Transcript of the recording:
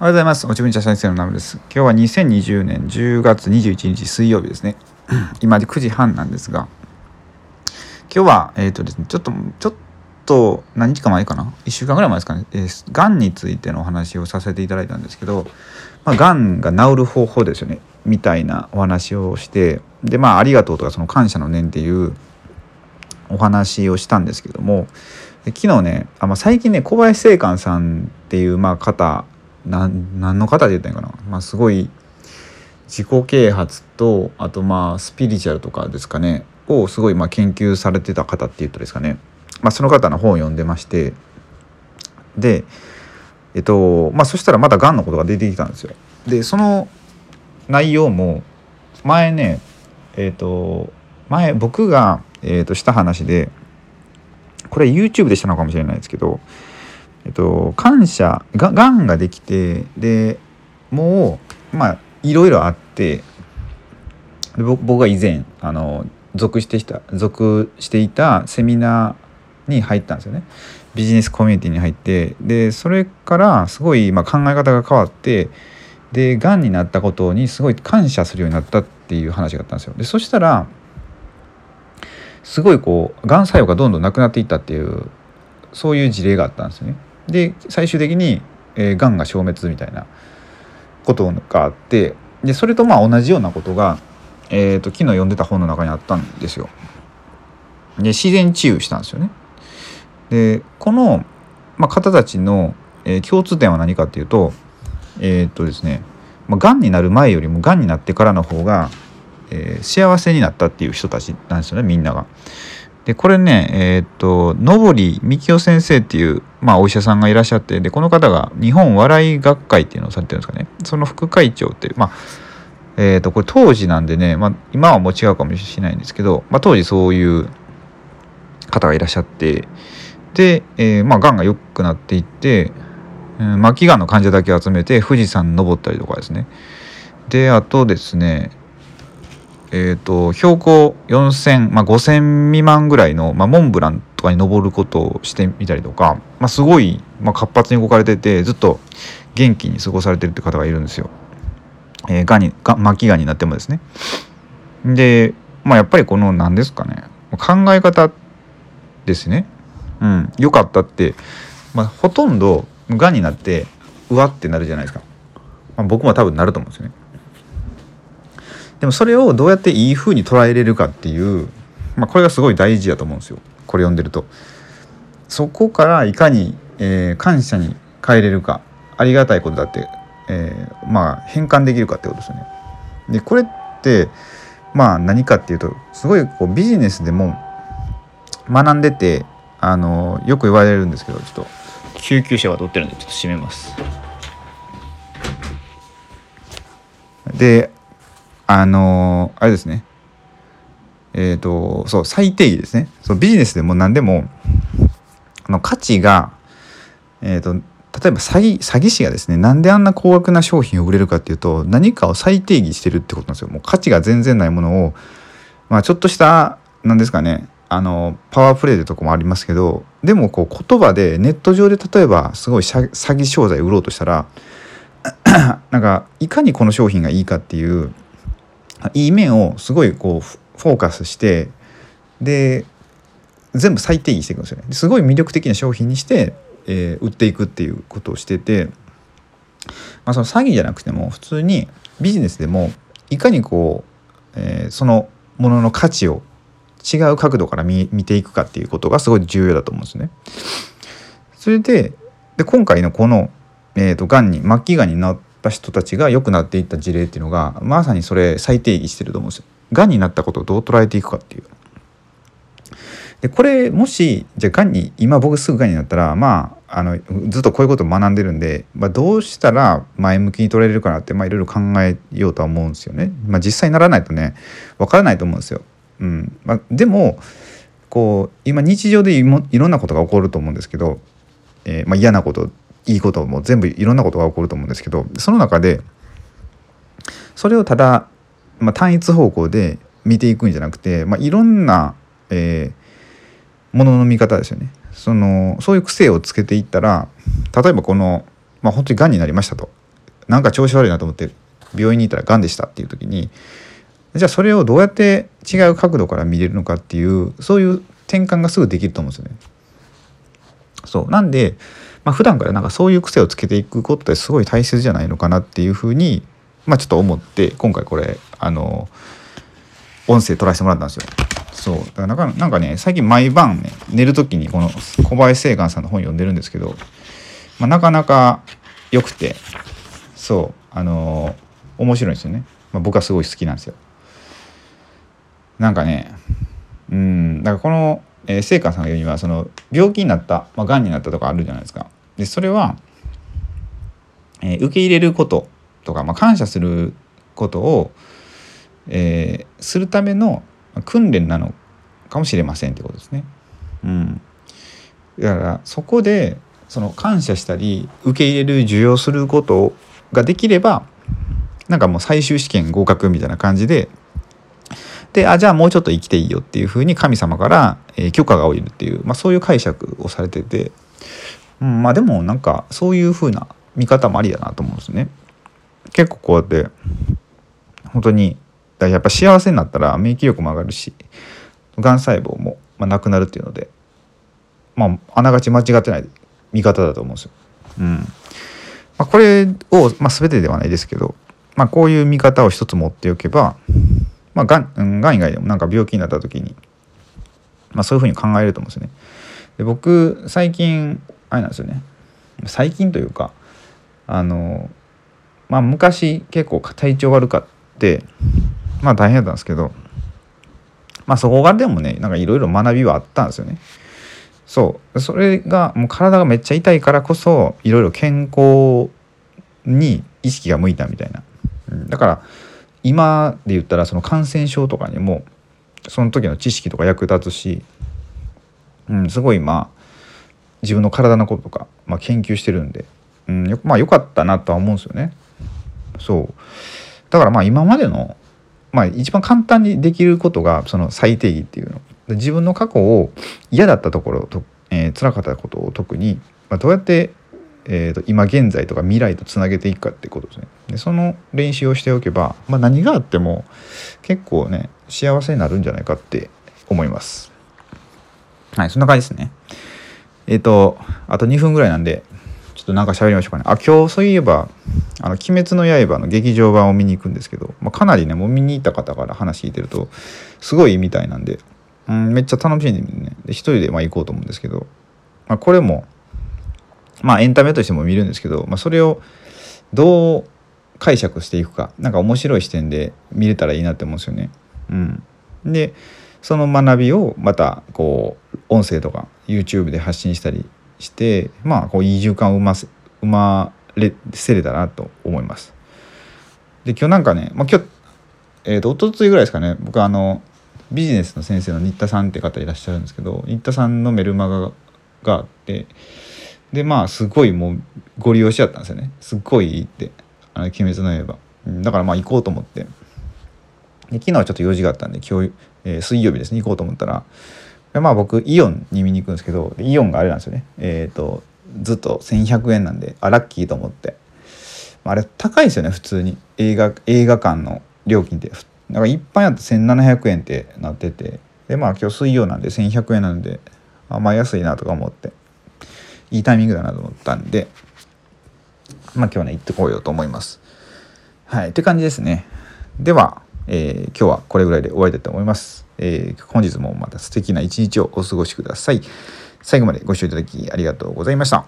おはようございます。おちぶんちゃ先生のナムです。今日は2020年10月21日水曜日ですね。今で9時半なんですが、今日は、えっ、ー、とですね、ちょっと、ちょっと何日か前かな ?1 週間ぐらい前ですかね。えー、がんについてのお話をさせていただいたんですけど、まあ、がんが治る方法ですよね。みたいなお話をして、で、まあ、ありがとうとか、その感謝の念っていうお話をしたんですけども、昨日ねあ、まあ、最近ね小林正観さんっていうまあ方何何の方で言ったんかな、まあ、すごい自己啓発とあとまあスピリチュアルとかですかね。をすごいまあ研究されてた方って言ったですかね、まあ、その方の本を読んでまして。でえっとまあそしたらまたがんのことが出てきたんですよ。でその内容も前ねえっと前僕が、えっとした話でこれ YouTube でしたのかもしれないですけどえっと、感謝ががんができてでもうまあいろいろあってで僕が以前あの属してきた属していたセミナーに入ったんですよねビジネスコミュニティに入ってでそれからすごい、まあ、考え方が変わってでがんになったことにすごい感謝するようになったっていう話があったんですよでそしたらすごいこうがん作用がどんどんなくなっていったっていうそういう事例があったんですよね。で最終的に、えー、がんが消滅みたいなことがあってでそれとまあ同じようなことが、えーと、昨日読んでた本の中にあったんですよ。で自然治癒したんですよね。でこの、まあ、方たちの、えー、共通点は何かっていうとえっ、とですねまあ、がんになる前よりもがんになってからの方が、えー、幸せになったっていう人たちなんですよねみんなが。でこれねえっ、と野堀幹夫先生っていう、まあ、お医者さんがいらっしゃってでこの方が日本笑い学会っていうのをされてるんですかね。その副会長っていうまあえっ、とこれ当時なんでね、まあ、今はもう違うかもしれないんですけど、まあ、当時そういう方がいらっしゃってで、えー、まあがんが良くなっていって、えー、末期がんの患者だけ集めて富士山登ったりとかですね。であとですねえーと、標高4,000、まあ、5,000未満ぐらいの、まあ、モンブランとかに登ることをしてみたりとか、まあ、すごい、まあ、活発に動かれててずっと元気に過ごされてるって方がいるんですよ。えー、がにが末期がになってもですね。で、まあ、やっぱりこの何ですかね考え方ですね。うん、よかったって、まあ、ほとんどがになってうわってなるじゃないですか。まあ、僕も多分なると思うんですよね。でもそれをどうやっていい風に捉えれるかっていう、まあ、これがすごい大事だと思うんですよこれ読んでると。そこからいかに、えー、感謝に変えれるかありがたいことだって、えー、まあ変換できるかってことですよね。でこれってまあ何かっていうとすごいこうビジネスでも学んでてあのよく言われるんですけどちょっと救急車が通ってるんでちょっと閉めます。であのあれですね。えっ、ー、とそう最低義ですね。そうビジネスでも何でもあの価値がえっ、ー、と例えば詐欺詐欺師がですねなんであんな高額な商品を売れるかっていうと何かを再定義してるってことなんですよ。もう価値が全然ないものをまあちょっとした何ですかねあのパワープレイでとかもありますけどでもこう言葉でネット上で例えばすごい詐欺商材売ろうとしたら なんかいかにこの商品がいいかっていういい面をすごいこうフォーカスしてで全部再定義していくんですよねすごい魅力的な商品にして、えー、売っていくっていうことをしてて、まあ、その詐欺じゃなくても普通にビジネスでもいかにこう、えー、そのものの価値を違う角度から見ていくかっていうことがすごい重要だと思うんですね。それでで今回のこの、えーと、がんに末期がんになった人たちが良くなっていった事例っていうのがまさにそれ再定義してると思うんですよ。がんになったことをどう捉えていくかっていう。でこれもしじゃあがんに今僕すぐがんになったらまああのずっとこういうことを学んでるんで、まあ、どうしたら前向きに捉えれるかなって、まあ、いろいろ考えようとは思うんですよね。まあ、実際にならないとね分からないと思うんですよ。うんまあ、でもこう今日常でいろんなことが起こると思うんですけど、えー、まあ、嫌なこといいことも全部いろんなことが起こると思うんですけどその中でそれをただ、まあ、単一方向で見ていくんじゃなくて、まあ、いろんな、えー、ものの見方ですよね。そのそういう癖をつけていったら例えばこの、まあ、本当にがんになりましたと。なんか調子悪いなと思って病院に行ったらがんでしたっていう時にじゃあそれをどうやって違う角度から見れるのかっていうそういう転換がすぐできると思うんですよね。そう。なんで、まあ、普段からなんかそういう癖をつけていくことってすごい大切じゃないのかなっていうふうに、まあ、ちょっと思って今回これあの音声取らせてもらったんですよ。そうだからなんかなんかね最近毎晩ね寝る時にこの小林正観さんの本読んでるんですけど、まあ、なかなか良くてそうあの、面白いんですよね、まあ、僕はすごい好きなんですよ。なんかねうんだからこの、えー、聖華さんが言うにはその病気になった、まあ、がんになったとかあるじゃないですか。でそれは、えー、受け入れることとか、まあ、感謝することを、えー、するための訓練なのかもしれませんってことですね。うん、だからそこでその感謝したり受け入れる受容することができればなんかもう最終試験合格みたいな感じでであじゃあもうちょっと生きていいよっていうふうに神様から、えー、許可が下りるっていう、まあ、そういう解釈をされてて、うん、まあでもなんかそういうふうな見方もありだなと思うんですね。結構こうやって本当にだやっぱ幸せになったら免疫力も上がるしがん細胞も、まあ、なくなるっていうのでまああながち間違ってない見方だと思うんですよ。うんまあ、これを、まあ、全てではないですけど、まあ、こういう見方を一つ持っておけばまあ、がん、うん、がん以外でもなんか病気になった時に、まあ、そういうふうに考えると思うんですね。で僕最近あれなんですよね最近というかあのまあ昔結構体調悪かってまあ大変だったんですけどまあそこからでもねなんかいろいろ学びはあったんですよね。そうそれがもう体がめっちゃ痛いからこそいろいろ健康に意識が向いたみたいな、うん、だから今で言ったらその感染症とかにもその時の知識とか役立つし、うん、すごいまあ自分の体のこととか、まあ、研究してるんで、うん、まあ良かったなとは思うんですよね。そうだからまあ今までの、まあ、一番簡単にできることがその最低義っていうの自分の過去を嫌だったところと、えー、辛かったことを特に、まあ、どうやってえーと、今現在とか未来とつなげていくかってことですね。でその練習をしておけば、まあ、何があっても結構ね幸せになるんじゃないかって思います。はいそんな感じですね。えっ、ー、とあと2分ぐらいなんでちょっとなんか喋りましょうかね。あ今日そういえば「あの鬼滅の刃」の劇場版を見に行くんですけど、まあ、かなりねもう見に行った方から話聞いてるとすごいいいみたいなんで、うん、めっちゃ楽しんでねで一人でまあ行こうと思うんですけど、まあ、これもまあエンタメとしても見るんですけど、まあ、それをどう解釈していくか何か面白い視点で見れたらいいなって思うんですよね。うん、でその学びをまたこう音声とか YouTube で発信したりしてまあこういい循環を生ませ生まれせれたなと思います。で今日なんかね、まあ、今日えーと、と一昨日ぐらいですかね僕あのビジネスの先生の新田さんって方いらっしゃるんですけど新田さんのメルマガがあってでまあすごいもうご利用しちゃったんですよね。すっごいいいって「あの鬼滅の刃」だからまあ行こうと思って。で昨日はちょっと用事があったんで今日、えー、水曜日ですね。行こうと思ったら。でまあ僕イオンに見に行くんですけどイオンがあれなんですよね。えっ、ー、とずっと1100円なんであラッキーと思って。まああれ高いですよね普通に。映画映画館の料金って。なんか一般やと1700円ってなってて。でまあ今日水曜なんで1100円なんであまあ安いなとか思って。いいタイミングだなと思ったんでまあ今日はね行ってこようと思います。はいって感じですね。では、えー、今日はこれぐらいで終わりたいと思います、えー、本日もまた素敵な一日をお過ごしください。最後までご視聴いただきありがとうございました。